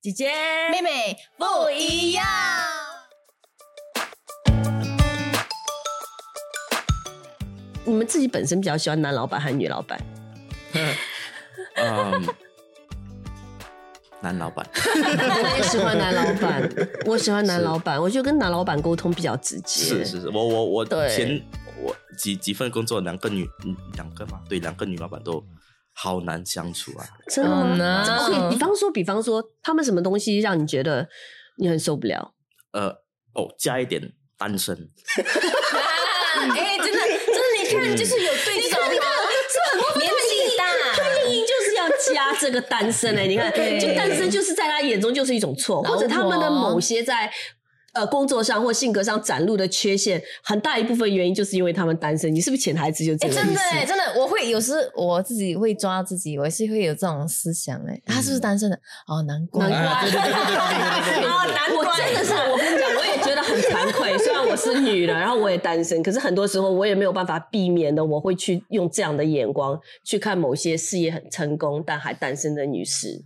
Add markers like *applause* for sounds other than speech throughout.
姐姐、妹妹不一样。你们自己本身比较喜欢男老板还是女老板？*laughs* 嗯，男老板，*laughs* 我也喜欢男老板，*laughs* 我喜欢男老板，我觉得跟男老板沟通比较直接。是是是，我我我对前我几几份工作，两个女嗯两个嘛，对，两个女老板都好难相处啊。真的吗？哦呢这 OK，比方说，比方说，他们什么东西让你觉得你很受不了？呃，哦，加一点单身，*laughs* 哎，真的，真的，你看，就是有对这种吗？*laughs* 年纪大，他硬硬就是要加这个单身哎、你看，*laughs* 就单身就是在他眼中就是一种错，老或者他们的某些在。呃工作上或性格上展露的缺陷，很大一部分原因就是因为他们单身。你是不是潜台词就这样、真的、真的，我会有时我自己会抓自己，我是会有这种思想、哎，他是不是单身的？哦，难怪，难怪，*laughs* 难怪，真的是，我跟你讲，我也觉得很惭愧。虽然我是女的，然后我也单身，可是很多时候我也没有办法避免的，我会去用这样的眼光去看某些事业很成功但还单身的女士。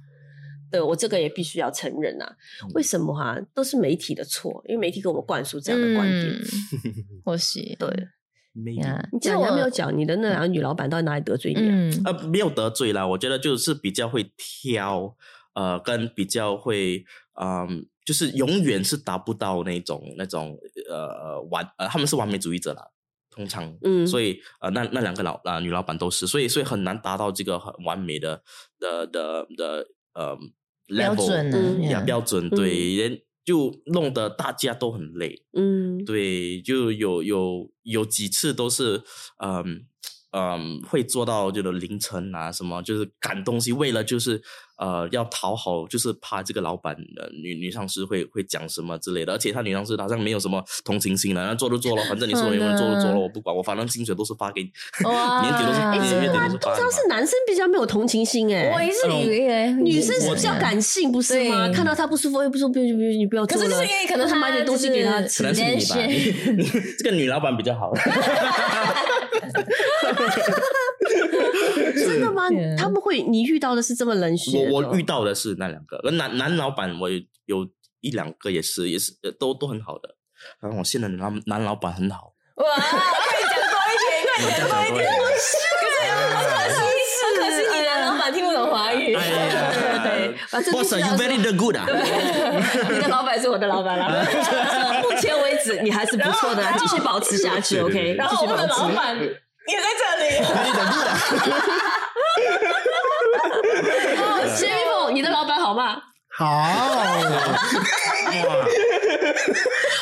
对我这个也必须要承认啊，为什么哈、都是媒体的错？因为媒体给我们灌输这样的观点。*laughs* 嗯或许 *laughs* 对，，*laughs* maybe 呀，你讲其实我没有讲你的那两个女老板到底哪里得罪你、啊？嗯呃，没有得罪啦，我觉得就是比较会挑，呃，跟比较会，嗯、就是永远是达不到那种那种呃完呃，他们是完美主义者啦，通常，嗯所以呃，那那两个老啊、女老板都是，所以所以很难达到这个很完美的的的的呃标准呢标准，对，人就弄得大家都很累，嗯，对，就有有有几次都是，嗯嗯，会做到就是凌晨啊，什么就是赶东西，为了就是呃要讨好，就是怕这个老板呃女女上司会会讲什么之类的，而且他女上司好像没有什么同情心了，那做就做了，反正你说好有没有做就做了，我不管，我反正薪水都是发给你，哇年底都是哎年真的吗月底都是发的嘛通常是男生比较没有同情心哎、我也是以为女生是比较感性，不是吗？看到他不舒服，哎，不舒服，不不不，你不要做。可是就是因为可能他他买点东西给他吃可能是你吧，这个女老板比较好。*laughs* 吗？他们会，你遇到的是这么冷血？我我遇到的是那两个，而男男老板我有有一两个也是也是呃都都很好的，然后我现在的男男老板很好，哇，快讲多一点，快讲多一点，好可惜，可惜你男老板听不懂华语。哎呀对对反正 Boss, you 说 very the good 啊？你的老板是我的老板了。目前为止，你还是不错的，继续保持下去，OK？然后我的老板也在这里。Very the good 啊？哦，谢玉凤，你的老板好吗？好，哇，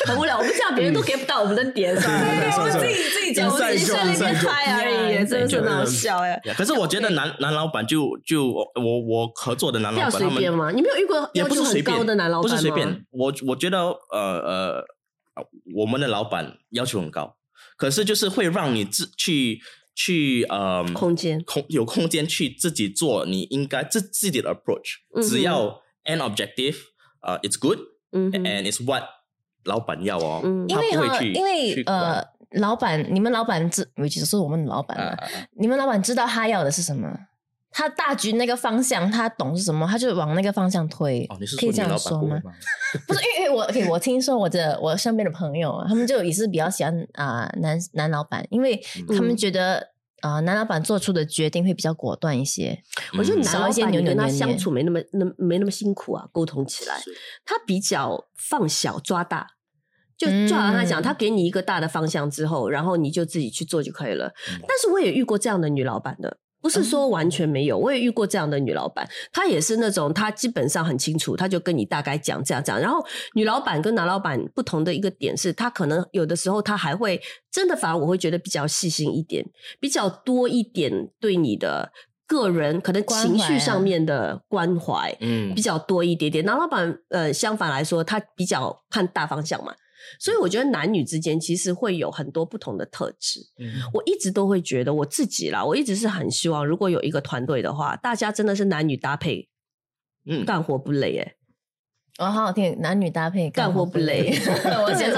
很无聊，我们这样别人都 get 不到我们的点，是吧？我们自己自己讲，我自己在那边秀嗨而已，真的是很好笑哎。可是我觉得男男老板就就我我合作的男老板他们随便嘛，你没有遇过也要求很不是随便高的男老板吗？不是随便，我我觉得呃呃，我们的老板要求很高，可是就是会让你自去去呃空间。空有空间去自己做你应该自自己的 approach，、嗯只要 end objective 呃、it's good，嗯，and it's what 老板要哦，他不会去因为呃，老板，你们老板知，尤其是我们的老板你们老板知道他要的是什么，他大局那个方向，他懂是什么，他就往那个方向推。哦，你是可以这样说吗 *laughs* 不是，因为因为我 OK，我听说我的我身边的朋友啊，他们就也是比较喜欢啊、男男老板，因为他们嗯觉得啊、男老板做出的决定会比较果断一些。我觉得嗯男老板你跟他相处没那么那没那么辛苦啊，沟通起来，他比较放小抓大。就就好像他讲，嗯他给你一个大的方向之后，然后你就自己去做就可以了。嗯但是我也遇过这样的女老板的，不是说完全没有，我也遇过这样的女老板，她也是那种她基本上很清楚，她就跟你大概讲这样讲。然后女老板跟男老板不同的一个点是，她可能有的时候她还会真的，反而我会觉得比较细心一点，比较多一点对你的。个人可能情绪上面的关怀，嗯比较多一点点。男老板呃，相反来说，他比较看大方向嘛，所以我觉得男女之间其实会有很多不同的特质。嗯。我一直都会觉得我自己啦，我一直是很希望，如果有一个团队的话，大家真的是男女搭配，嗯。干活不累哎、哦，好好听，男女搭配干活不累。*laughs* 我真的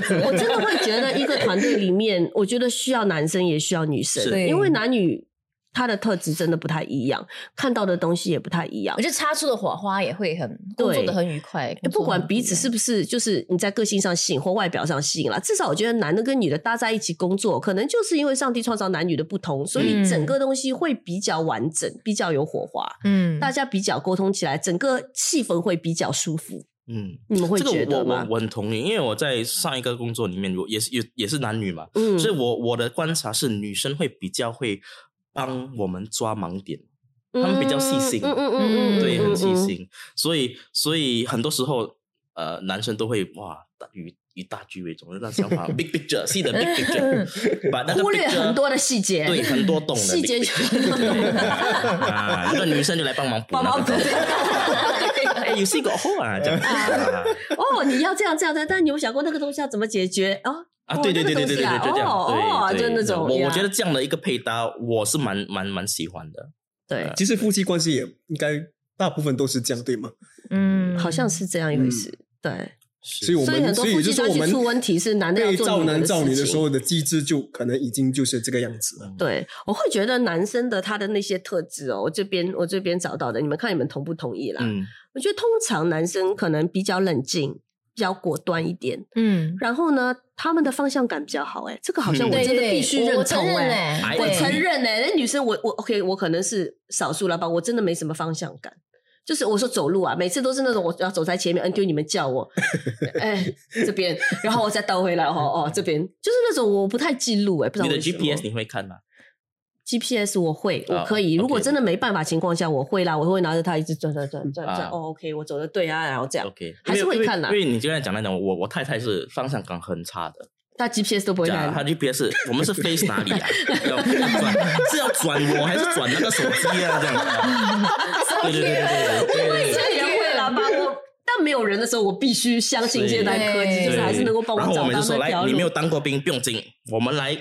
字我真的会觉得一个团队里面，我觉得需要男生也需要女生，因为男女他的特质真的不太一样，看到的东西也不太一样我。觉得擦出的火花也会很工作的很愉快，不管彼此是不是，就是你在个性上吸引或外表上吸引了，至少我觉得男的跟女的搭在一起工作，可能就是因为上帝创造男女的不同，所以嗯整个东西会比较完整，比较有火花，嗯，大家比较沟通起来，整个气氛会比较舒服。嗯，你们会这个我我觉得吗？我很同意，因为我在上一个工作里面，我也是也也是男女嘛，嗯所以我我的观察是女生会比较会帮我们抓盲点，他们比较细心。嗯嗯嗯嗯，对，很细嗯。心，所以所以很多时候呃，男生都会哇大以以大局为重，那想法 *laughs* big picture，see the big picture，把那个忽略 picture 很多的细节，对很多懂的细节就 picture *laughs* 啊，那个女生就来帮忙补帮忙补。*laughs* 哎，有 see 过后啊，这样。啊。哦，你要这样这样的，但你有想过那个东西要怎么解决？哦？啊，哦对对对对对对对，就这样，就那种我我觉得这样的一个配搭，我是蛮蛮蛮喜欢的。对，其实夫妻关系也应该大部分都是这样，对吗？嗯，好像是这样一回事。对，所以我们所以很多所以夫妻关系就是说我们出问题是男的要造做女的的男造女的事情时候的机制就可能已经就是这个样子了。对，我会觉得男生的他的那些特质哦，我这边我这边找到的，你们看你们同不同意啦？嗯，我觉得通常男生可能比较冷静，比较果断一点，嗯，然后呢，他们的方向感比较好。哎，这个好像嗯我真的必须认我我承哎。哎，我我承认哎、那女生我我 OK，我可能是少数了吧，我真的没什么方向感。就是我说走路啊，每次都是那种我要走在前面，嗯，丢你们叫我，*laughs* 哎这边，然后我再倒回来，哦哦这边，就是那种我不太记录哎、不知道你的 GPS 你会看吗？GPS 我会，我啊可以。如果真的没办法情况下，我会啦，我会拿着它一直转转转转转。啊哦，OK，我走的对啊，然后这样，OK，还是会看啦因为你刚才讲那种，我我太太是方向感很差的，他 GPS 都不会讲她看。GPS 我们是 face 哪里啊？要要转是要转我还是转那个手机啊？这样啊？对对对对对对对这对。也会啦吧？我但没有人的时候，我必须相信现代科技，就是还是能够帮然后找我们就说，来，你没有路。当过兵，不用紧，我们来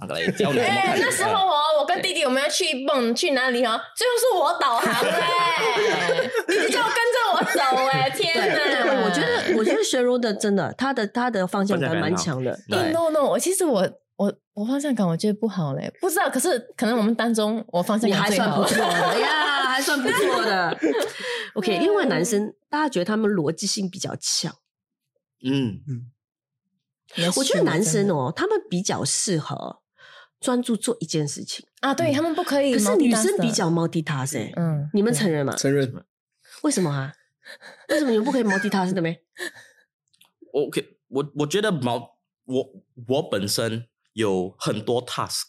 那个来教你怎么哎看。，那时候哦，我跟弟弟我们要去蹦去哪里哦，最后是我导航嘞，*laughs* 弟弟就跟着我走哎，天哪！对，我觉得，我觉得学儒的真的，他的他的方向感蛮强的。，no no，我其实我我我方向感我觉得不好嘞，不知道，可是可能我们当中我方向感还算不错的呀，*laughs* 还算不错的。OK，另外男生，大家觉得他们逻辑性比较强。嗯嗯，我觉得男生哦，他们比较适合专注做一件事情，啊，对他们不可以可是女生比较 multitask，欸嗯，你们承认吗？承认为什么啊？为什么你们不可以 multitask 的没？OK，*laughs* 我我觉得毛我我本身有很多 task，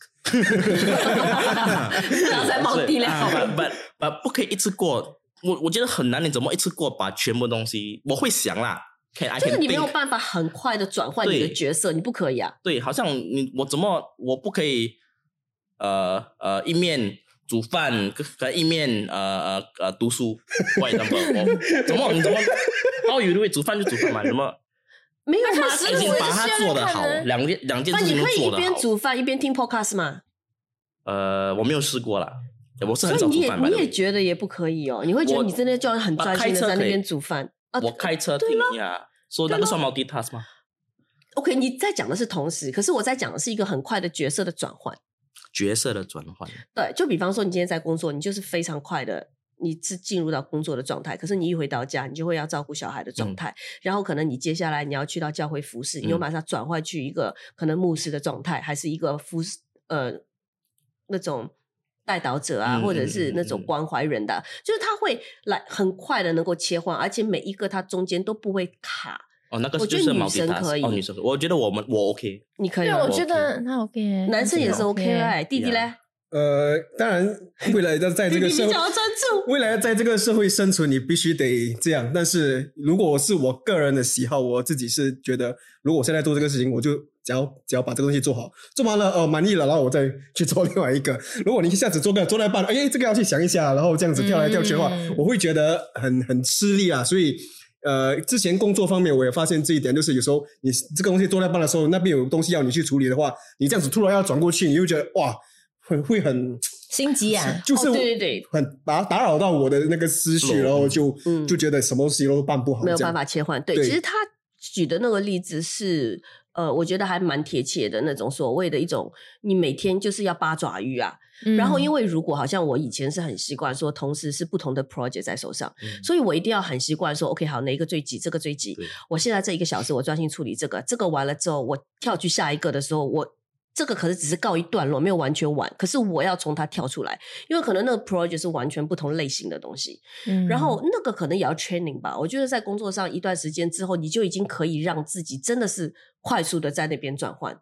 然后再冒地啊了。*laughs* 不不不，不可以一次过。我我觉得很难，你怎么一次过把全部东西？我会想啦 I 就是你没有办法很快的转换你的角色，你不可以啊。对，好像你我怎么我不可以呃呃一面煮饭跟跟一面呃呃呃读书怎么你怎么哦有会煮饭就煮饭嘛，怎么 *laughs* 没有他？已经把它做的好，两件两件那事情都你可以一。边煮饭一边听 podcast 吗？呃，我没有试过啦，我是所以你也很少煮饭。你 the 也觉得也不可以哦？你会觉得你真的就要很专心的在那边煮饭啊我开车听呀，说那个算 multitask 吗？？OK，你在讲的是同时，可是我在讲的是一个很快的角色的转换。角色的转换，对，就比方说你今天在工作，你就是非常快的。你是进入到工作的状态，可是你一回到家，你就会要照顾小孩的状态，然后可能你接下来你要去到教会服侍，你马上转换去一个可能牧师的状态，还是一个服侍呃那种带导者啊，嗯或者是那种关怀人的，就是他会来很快的能够切换，而且每一个他中间都不会卡。哦，那个是觉得女生可以哦，女生，我觉得我们我 OK，你可以对我觉得那 OK，*laughs* 男生也是 OK 哎，弟弟嘞，呃，当然，未来要在这个 *laughs* 社会，弟比较专注。未来要在这个社会生存，你必须得这样。但是如果是我个人的喜好，我自己是觉得，如果我现在做这个事情，我就只要只要把这个东西做好，做完了哦满意了，然后我再去做另外一个。*laughs* 如果你一下子做个做到一半，哎，这个要去想一下，然后这样子跳来跳去的话，嗯我会觉得很很吃力啊。所以。呃，之前工作方面我也发现这一点，就是有时候你这个东西做到一半的时候，那边有东西要你去处理的话，你这样子突然要转过去，你就觉得哇，会会很 *tsk* 心急啊，*tsk* 就是、哦对对对很打打扰到我的那个思绪，然后就、嗯就觉得什么东西都办不好，没有办法切换。对，对其实他举的那个例子是呃，我觉得还蛮贴切的那种所谓的一种，你每天就是要八爪鱼啊。嗯然后，因为如果好像我以前是很习惯说，同时是不同的 project 在手上，嗯所以我一定要很习惯说，OK，好，哪一个最急，这个最急。我现在这一个小时，我专心处理这个，这个完了之后，我跳去下一个的时候，我这个可是只是告一段落，没有完全完。可是我要从它跳出来，因为可能那个 project 是完全不同类型的东西。嗯然后那个可能也要 training 吧。我觉得在工作上一段时间之后，你就已经可以让自己真的是快速的在那边转换。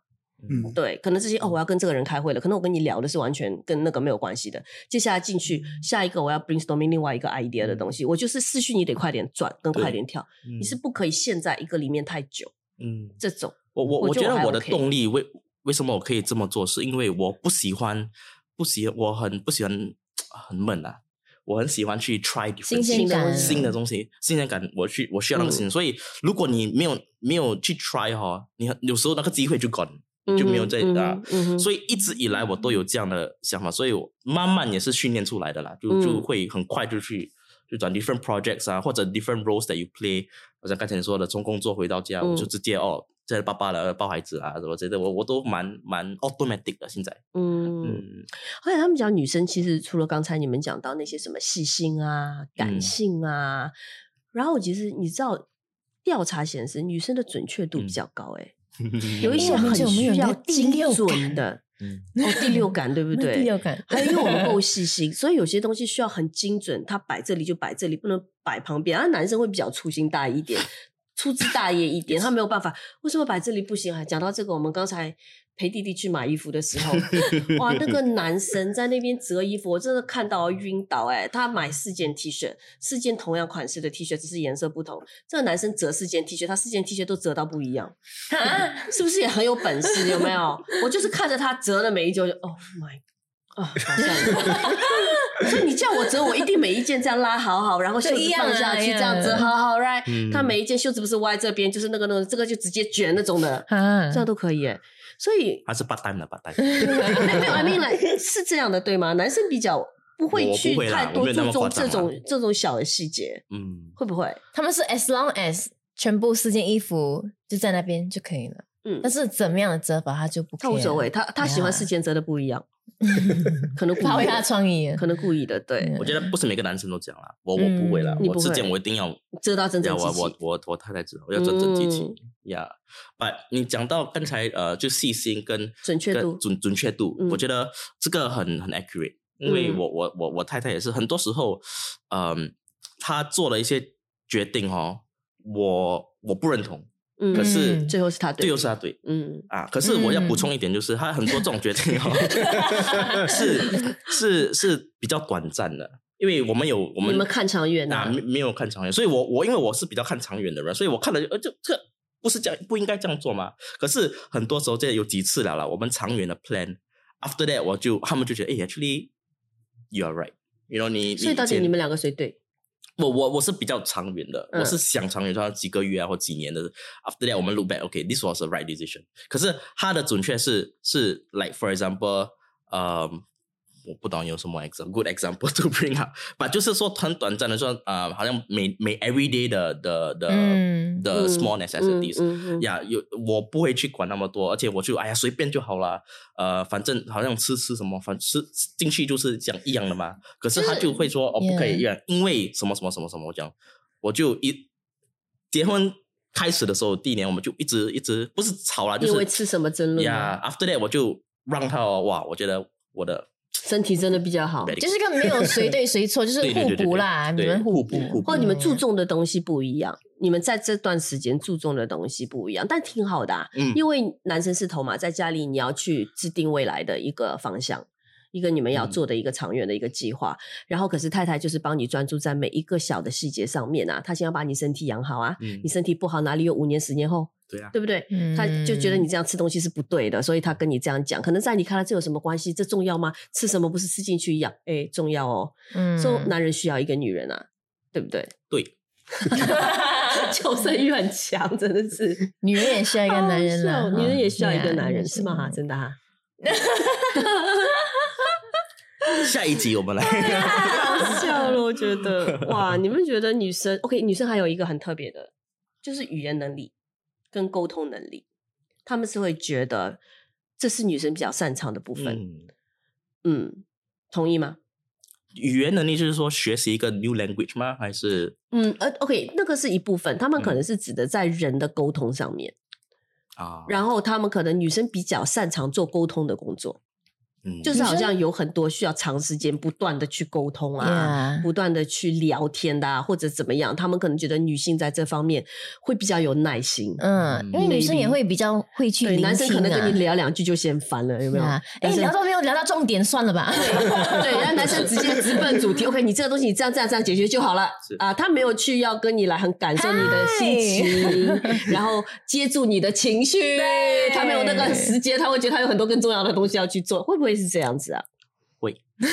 嗯，对，可能这些哦，我要跟这个人开会了，可能我跟你聊的是完全跟那个没有关系的。接下来进去下一个，我要 brainstorming 另外一个 idea 的东西，我就是思绪你得快点转，跟快点跳，嗯你是不可以陷在一个里面太久。嗯，这种我我我觉得我的动力为为什么我可以这么做，是因为我不喜欢不喜我很不喜欢很闷啊，我很喜欢去 try 新鲜感。新的东西，新鲜感，我去我需要那个新，所以如果你没有没有去 try 哈，你很有时候那个机会就 gone 就没有在啊，所以一直以来我都有这样的想法，所以我慢慢也是训练出来的啦，就就嗯会很快就去就转 different projects 啊，或者 different roles that you play，好像刚才你说的，从工作回到家，我就嗯。直接哦，在爸爸了，抱孩子啊什么之类的，我我都蛮蛮 automatic 的现在，嗯，嗯而且他们讲女生其实除了刚才你们讲到那些什么细心啊、感嗯性啊，然后其实你知道调查显示女生的准确度比嗯较高、欸，*laughs* 有一些很需要精六准的。嗯哦，第六感对不那对？第六感还有因为我们够细心，所以有些东西需要很精准，它摆这里就摆这里，不能摆旁边。而男生会比较粗心大意一点，粗枝大叶一点，他没有办法。为什么摆这里不行？还讲到这个，我们刚才陪弟弟去买衣服的时候，哇，那个 *laughs* 男生在那边折衣服，我真的看到晕倒哎、他买四件 T 恤，四件同样款式的 T 恤，只是颜色不同。这个男生折四件 T 恤，他四件 T 恤都折到不一样。啊，是不是也很有本事？有没有？我就是看着他折的每一件，我就 Oh my，啊，好像所以你叫我折，我一定每一件这样拉好好，然后袖子放下去，这样折好好，right？、嗯。他每一件袖子不是歪这边，就是那个那个，这个就直接卷那种的，啊这样都可以耶。所以还是八单的八单，*laughs* 没有没有，I mean like 是这样的对吗？男生比较不会去太多注重这种这种小的细节，嗯。会不会？他们是 as long as 全部四件衣服就在那边就可以了。嗯。但是怎么样的折法他就不他无所谓，他他喜欢四件折的不一样，*laughs* 可能故发挥他的创意。可能故意的，对。嗯，我觉得不是每个男生都这样啦，我我不会啦，我之前我一定要知道真正我自己。我我我太太知道，我要真正积极嗯呀。把你讲到刚才呃，就细心跟跟准确度。准准确度，嗯。我觉得这个很很 accurate，因为嗯。我我我我太太也是很多时候，嗯，她做了一些决定哦，我我不认同，嗯。可是嗯。最后是他对最后是他对。嗯。啊，可是我要补充一点，就是他很多这种决定哦，是是是比较短暂的，因为我们有我们你们看长远啊，啊没没有看长远，所以我我因为我是比较看长远的人，所以我看了呃，就这不是这样，不应该这样做吗？可是很多时候这有几次了了，我们长远的 plan after that 我就他们就觉得，哎，actually you are right，you know 你所以到底你们两个谁对？我我我是比较长远的，嗯我是想长远，像几个月啊或几年的。After that，我们 look back，OK，this、was a right decision。可是它的准确是是 like for example，呃，我不懂有什么 example good example *laughs* to bring up，but 就是说很短暂的说，呃，好像每每 everyday 的的的嗯。的 small 嗯 necessities，嗯嗯呀有我不会去管那么多，而且我就哎呀随便就好了，呃，反正好像吃吃什么，反吃进去就是讲一样的嘛。可是他就会说哦，不可以一样，因为什么什么什么什么，我讲我就一结婚开始的时候，第一年我们就一直一直不是吵啦，就是因为吃什么争论呀吗？，after that 我就让他哦哇，我觉得我的身体真的比较好，就是个没有谁对谁错，就是互补啦，你们互补。或你们注重的东西不一样，你们在这段时间注重的东西不一样，但挺好的、因为男生是头嘛，在家里你要去制定未来的一个方向。一个你们要嗯。做的一个长远的一个计划，然后可是太太就是帮你专注在每一个小的细节上面啊，她先要把你身体养好啊，嗯。你身体不好哪里有五年十年后，对啊，对不对？嗯他就觉得你这样吃东西是不对的，所以他跟你这样讲。可能在你看来这有什么关系？这重要吗？吃什么不是吃进去一样？哎，重要哦。嗯说、男人需要一个女人啊，对不对？对，*laughs* 求生欲很强，真的是。女人也需要一个男人啦，好好笑哈女人也需要一个男人，是吗？哈，真的哈。*laughs* 下一集我们来，好笑了，我觉得 *laughs* 哇，你们觉得女生 OK？女生还有一个很特别的，就是语言能力跟沟通能力。他们是会觉得这是女生比较擅长的部分。嗯，嗯，同意吗？语言能力就是说学习一个 new language 吗？还是嗯，呃，OK，那个是一部分，他们可嗯能是指的在人的沟通上面，啊？然后他们可能女生比较擅长做沟通的工作，嗯，就是好像有很多需要长时间不断的去沟通啊 Yeah 不断的去聊天的、啊，或者怎么样，他们可能觉得女性在这方面会比较有耐心。嗯，因为女生也会比较会去对，男生可能跟你聊两句就嫌烦了，有没有？啊，哎、聊到没有聊到重点，算了吧。对，*laughs* 然后男生直接直奔主题。OK，你这个东西你这样这样这样解决就好了啊，他没有去要跟你来很感受你的心情，*laughs* 然后接住你的情绪，他没有那个时间，他会觉得他有很多更重要的东西要去做，会不会是这样子啊？会 *laughs* 可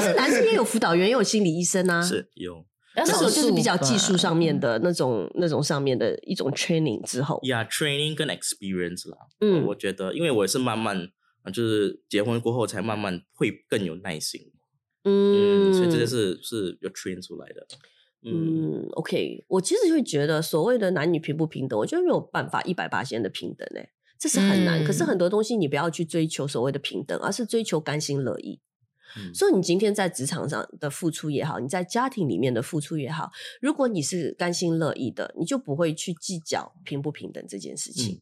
是男生也有辅导员，也有心理医生啊。，是有那这种就是比较技术上面的。那种、那种上面的一种 training 之后，呀，training 跟 experience 啦。嗯我觉得，因为我也是慢慢啊，就是结婚过后才慢慢会更有耐心。嗯嗯，所以这些是是有 train 出来的。嗯，嗯，OK，我其实会觉得所谓的男女平不平等，我觉得没有办法一百八的平等诶、这是很难。嗯可是很多东西你不要去追求所谓的平等，而是追求甘心乐意。嗯所以你今天在职场上的付出也好，你在家庭里面的付出也好，如果你是甘心乐意的，你就不会去计较平不平等这件事情。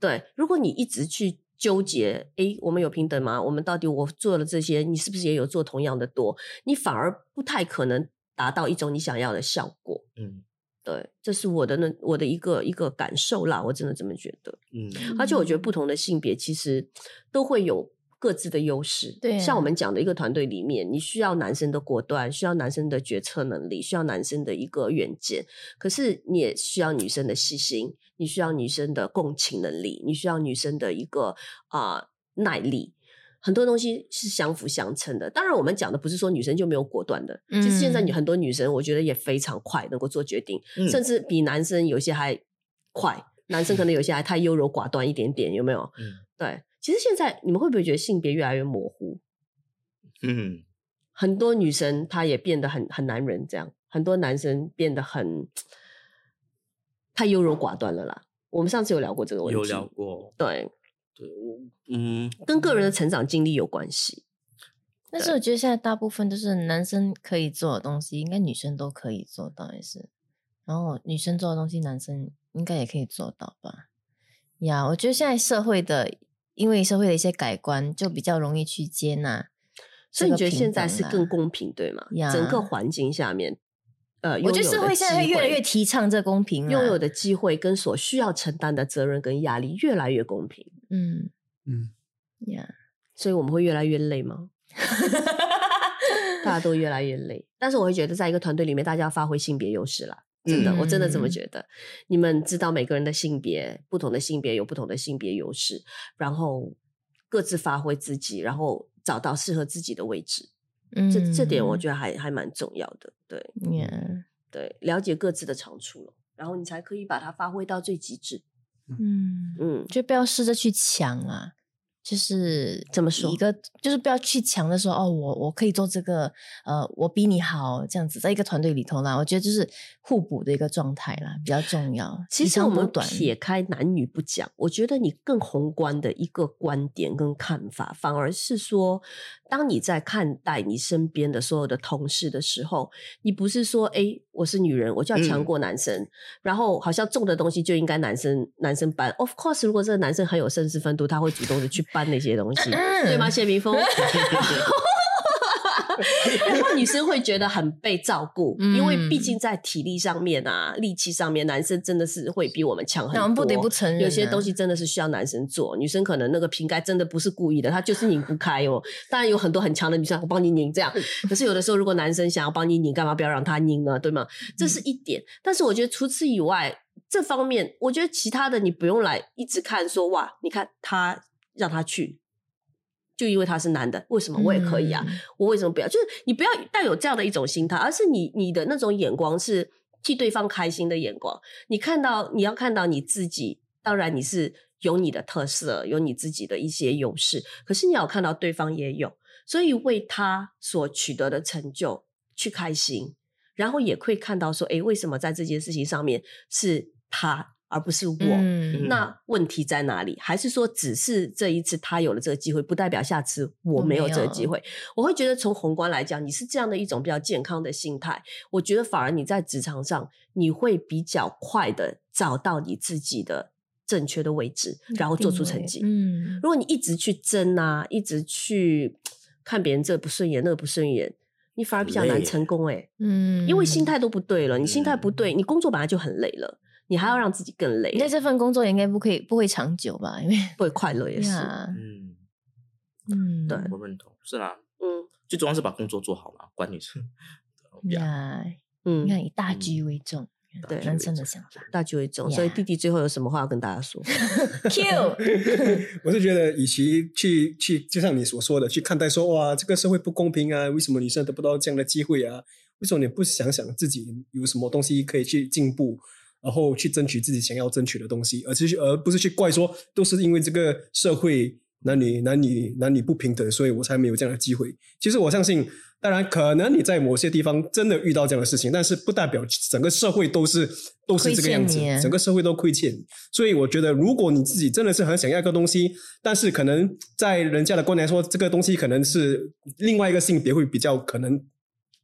对，如果你一直去纠结，诶，我们有平等吗？我们到底我做了这些，你是不是也有做同样的多？你反而不太可能达到一种你想要的效果。嗯对，这是我的那我的一个一个感受啦，我真的这么觉得。嗯而且我觉得不同的性别其实都会有各自的优势。对啊像我们讲的一个团队里面，你需要男生的果断，需要男生的决策能力，需要男生的一个远见，可是你也需要女生的细心，你需要女生的共情能力，你需要女生的一个啊、耐力。很多东西是相辅相成的。当然，我们讲的不是说女生就没有果断的。其实现在嗯很多女生，我觉得也非常快能够做决定，嗯甚至比男生有些还快。男生可能有些还太优柔寡断一点点，有没有？嗯对，其实现在你们会不会觉得性别越来越模糊？嗯很多女生她也变得很很男人，这样很多男生变得很太优柔寡断了啦。我们上次有聊过这个问题，有聊过。对，对，我嗯跟个人的成长经历有关系。但是我觉得现在大部分都是男生可以做的东西，应该女生都可以做到，也是。然后女生做的东西，男生应该也可以做到吧？呀我觉得现在社会的，因为社会的一些改观，就比较容易去接纳。所以你觉得现在是更公平，对吗？呀整个环境下面，呃，我觉得社会现在会越来越提倡这公平，拥有的机会跟所需要承担的责任跟压力越来越公平，嗯嗯，呀所以我们会越来越累吗？*laughs* 大家都越来越累，但是我会觉得，在一个团队里面，大家要发挥性别优势啦。真的，我真的这么嗯觉得。你们知道每个人的性别，不同的性别有不同的性别优势，然后各自发挥自己，然后找到适合自己的位置。嗯，这这点我觉得还还蛮重要的。对对，了解各自的长处了，然后你才可以把它发挥到最极致。嗯。嗯，就不要试着去抢啊，就是怎么说一个就是不要去强的说哦，我我可以做这个，呃，我比你好这样子，在一个团队里头啦，我觉得就是互补的一个状态啦，比较重要。其实我们撇开男女不讲，我觉得你更宏观的一个观点跟看法，反而是说，当你在看待你身边的所有的同事的时候，你不是说，哎，我是女人，我就要强嗯过男生，然后好像重的东西就应该男生男生搬。Of course，如果这个男生很有绅士风度，他会主动的去搬那些东西，对吗？谢明峰。*laughs* 然后女生会觉得很被照顾，因为毕嗯竟在体力上面啊、力气上面，男生真的是会比我们强很多。我们不得不承认啊有些东西真的是需要男生做，女生可能那个瓶盖真的不是故意的，她就是拧不开哦。*laughs* 当然有很多很强的女生，我帮你拧这样。*laughs* 可是有的时候，如果男生想要帮你拧，干嘛不要让他拧呢？对吗？这是一点。但是我觉得除此以外，这方面我觉得其他的你不用来一直看说哇，你看他让他去。就因为他是男的，为什么我也可以啊？嗯我为什么不要？就是你不要带有这样的一种心态，而是你你的那种眼光是替对方开心的眼光。你看到你要看到你自己，当然你是有你的特色，有你自己的一些优势，可是你要看到对方也有，所以为他所取得的成就去开心，然后也会看到说，诶，为什么在这件事情上面是他而不是我。嗯那问题在哪里？还是说，只是这一次他有了这个机会，不代表下次我没有这个机会？我会觉得从宏观来讲，你是这样的一种比较健康的心态，我觉得反而你在职场上你会比较快的找到你自己的正确的位置，然后做出成绩。嗯，如果你一直去争啊，一直去看别人这个不顺眼，那个不顺眼，你反而比较难成功哎、嗯，因为心态都不对了。你心态不对，嗯你工作本来就很累了，你还要让自己更累，那这份工作也应该不可以不会长久吧？因为不会快乐也是。呀嗯，嗯，对我认同，是啦，嗯最重要是把工作做好嘛，管你是呀，呀，嗯你，看以大局为重，对男生的想法。大局为重。所以弟弟最后有什么话要跟大家说？*laughs* Q，*laughs* 我是觉得，与其去去，就像你所说的，去看待说哇，这个社会不公平啊，为什么女生得不到这样的机会啊？为什么你不想想自己有什么东西可以去进步，然后去争取自己想要争取的东西，而是去而不是去怪说都是因为这个社会男女男女男女不平等，所以我才没有这样的机会。其实我相信，当然可能你在某些地方真的遇到这样的事情，但是不代表整个社会都是都是这个样子整个社会都亏欠你。所以我觉得，如果你自己真的是很想要一个东西，但是可能在人家的观点来说，这个东西可能是另外一个性别会比较可能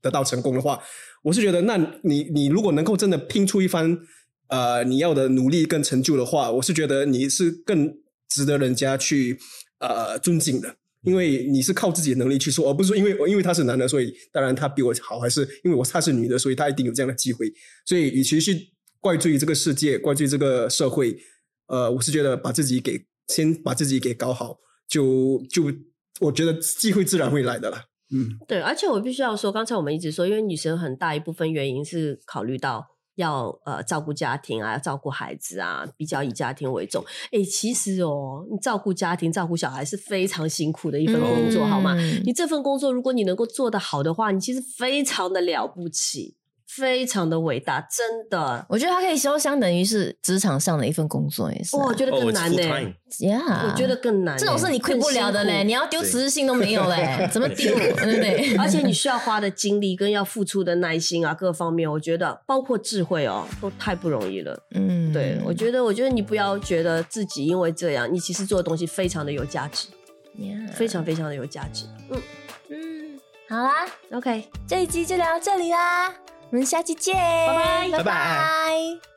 得到成功的话，我是觉得，那你你如果能够真的拼出一番呃你要的努力跟成就的话，我是觉得你是更值得人家去呃尊敬的。因为你是靠自己的能力去说，而不是说因为因为他是男的，所以当然他比我好，还是因为我他是女的，所以他一定有这样的机会。所以，与其去怪罪这个世界，怪罪这个社会，呃，我是觉得把自己给先把自己给搞好，就就我觉得机会自然会来的啦。嗯，对，而且我必须要说，刚才我们一直说，因为女生很大一部分原因是考虑到要呃照顾家庭啊，要照顾孩子啊，比较以家庭为重。哎，其实哦，你照顾家庭、照顾小孩是非常辛苦的一份工作，好吗？嗯你这份工作，如果你能够做得好的话，你其实非常的了不起，非常的伟大，真的。我觉得他可以说相等于是职场上的一份工作，也是我觉得更难呢、呀，我觉得更难欸、这种是你 quit 不了的嘞，你要丢辞职信都没有嘞，怎么丢？*laughs* 对不对？而且你需要花的精力跟要付出的耐心啊，各方面，我觉得包括智慧哦，都太不容易了。嗯，对，我觉得，我觉得你不要觉得自己因为这样，你其实做的东西非常的有价值，呀非常非常的有价值。嗯嗯，好啦，，OK。这一集就聊到这里啦，我们下期见，拜拜。拜拜